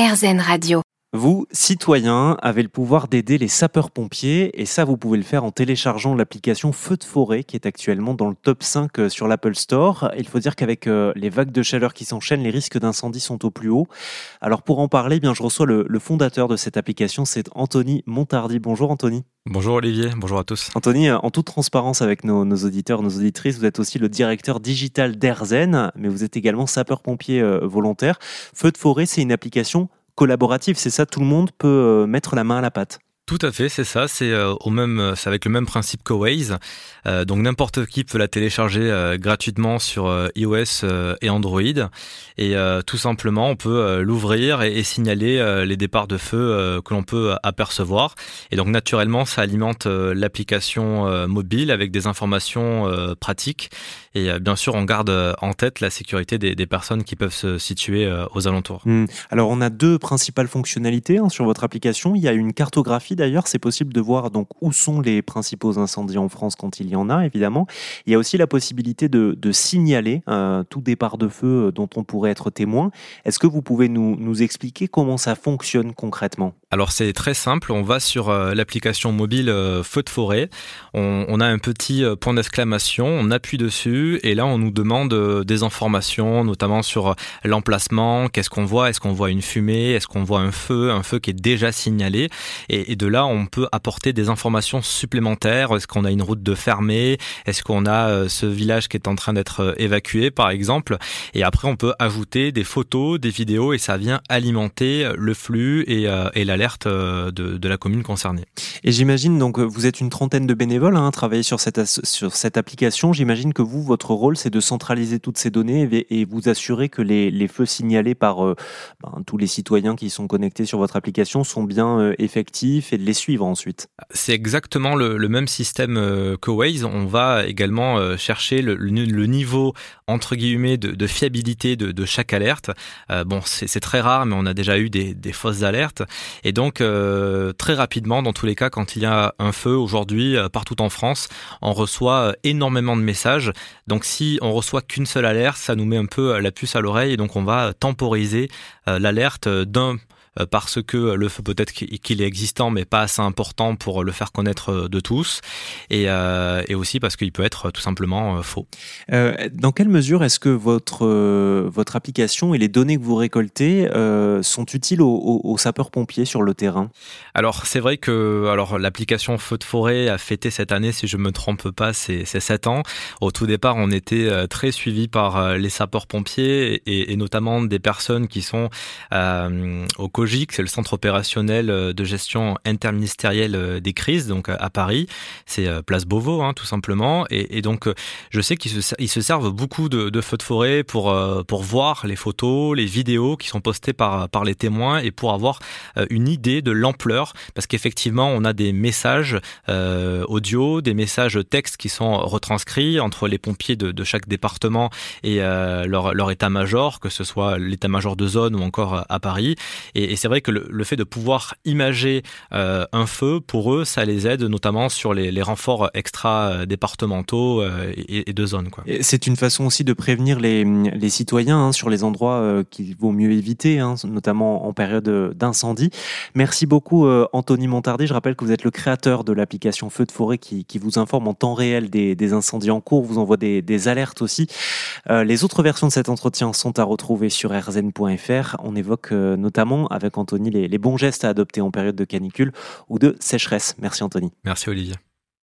RZN Radio. Vous, citoyens, avez le pouvoir d'aider les sapeurs-pompiers et ça, vous pouvez le faire en téléchargeant l'application Feu de forêt qui est actuellement dans le top 5 euh, sur l'Apple Store. Il faut dire qu'avec euh, les vagues de chaleur qui s'enchaînent, les risques d'incendie sont au plus haut. Alors pour en parler, eh bien, je reçois le, fondateur de cette application, c'est Anthony Montardi. Bonjour Anthony. Bonjour Olivier, bonjour à tous. Anthony, euh, en toute transparence avec nos, auditeurs, nos auditrices, vous êtes aussi le directeur digital d'Erzen, mais vous êtes également sapeur-pompier volontaire. Feu de forêt, c'est une application collaborative, c'est ça, tout le monde peut euh, mettre la main à la pâte. Tout à fait, c'est ça. C'est euh, au même, c'est avec le même principe que Waze. Euh, donc n'importe qui peut la télécharger gratuitement sur iOS et Android. Et tout simplement, on peut l'ouvrir et, signaler les départs de feu que l'on peut apercevoir. Et donc naturellement, ça alimente l'application mobile avec des informations pratiques. Et bien sûr, on garde en tête la sécurité des, personnes qui peuvent se situer aux alentours. Hmm. Alors, on a deux principales fonctionnalités hein, sur votre application. Il y a une cartographie d'ailleurs, c'est possible de voir donc où sont les principaux incendies en France quand il y en a, évidemment. Il y a aussi la possibilité de, signaler euh, tout départ de feu euh, dont on pourrait être témoin. Est-ce que vous pouvez nous, nous expliquer comment ça fonctionne concrètement? Alors c'est très simple, on va sur euh, l'application mobile Feu de forêt, on, a un petit point d'exclamation, on appuie dessus et là on nous demande des informations, notamment sur l'emplacement, qu'est-ce qu'on voit, est-ce qu'on voit une fumée, est-ce qu'on voit un feu, un feu qui est déjà signalé. Et, de là on peut apporter des informations supplémentaires. Est-ce qu'on a une route de fermée? Est-ce qu'on a euh, ce village qui est en train d'être euh, évacué par exemple? Et après on peut ajouter des photos, des vidéos et ça vient alimenter le flux et, euh, l'alerte de, la commune concernée. Et j'imagine donc vous êtes une trentaine de bénévoles hein, à travailler sur cette, sur cette application. J'imagine que vous, votre rôle, c'est de centraliser toutes ces données et, vous assurer que les, feux signalés par ben, tous les citoyens qui sont connectés sur votre application sont bien euh, effectifs et de les suivre ensuite. C'est exactement le, même système euh, que Waze. On va également euh, chercher le, niveau entre guillemets de, fiabilité de, chaque alerte. bon, c'est très rare, mais on a déjà eu des, fausses alertes. Et donc, très rapidement, dans tous les cas, quand il y a un feu aujourd'hui partout en France, on reçoit énormément de messages. Donc, si on reçoit qu'une seule alerte, ça nous met un peu la puce à l'oreille et donc on va temporiser l'alerte d'un euh, parce que le feu peut-être qu'il est existant mais pas assez important pour le faire connaître euh, de tous et, euh, et aussi parce qu'il peut être tout simplement faux. dans quelle mesure est-ce que votre, votre application et les données que vous récoltez sont utiles aux, sapeurs-pompiers sur le terrain? Alors c'est vrai que alors l'application Feu de forêt a fêté cette année, si je me trompe pas, c'est 7 ans. Au tout départ, on était très suivi par les sapeurs-pompiers et, et, notamment des personnes qui sont au c'est le centre opérationnel euh, de gestion interministérielle euh, des crises, donc à Paris. C'est euh, Place Beauvau, hein, tout simplement. Et, donc, je sais qu'ils se, se, servent beaucoup de, feux de forêt pour, pour voir les photos, les vidéos qui sont postées par, par les témoins et pour avoir une idée de l'ampleur. Parce qu'effectivement, on a des messages audio, des messages textes qui sont retranscrits entre les pompiers de, chaque département et leur, leur état-major, que ce soit l'état-major de zone ou encore à Paris. Et c'est vrai que le, fait de pouvoir imager euh, un feu, pour eux, ça les aide notamment sur les, renforts extra-départementaux euh, et, de zones. C'est une façon aussi de prévenir les, citoyens hein, sur les endroits euh, qu'il vaut mieux éviter, hein, notamment en période d'incendie. Merci beaucoup Anthony Montardi. Je rappelle que vous êtes le créateur de l'application Feu de forêt qui, vous informe en temps réel des, incendies en cours, vous envoie des, des alertes aussi. les autres versions de cet entretien sont à retrouver sur rzn.fr. On évoque notamment avec Anthony les, bons gestes à adopter en période de canicule ou de sécheresse. Merci Anthony. Merci Olivier.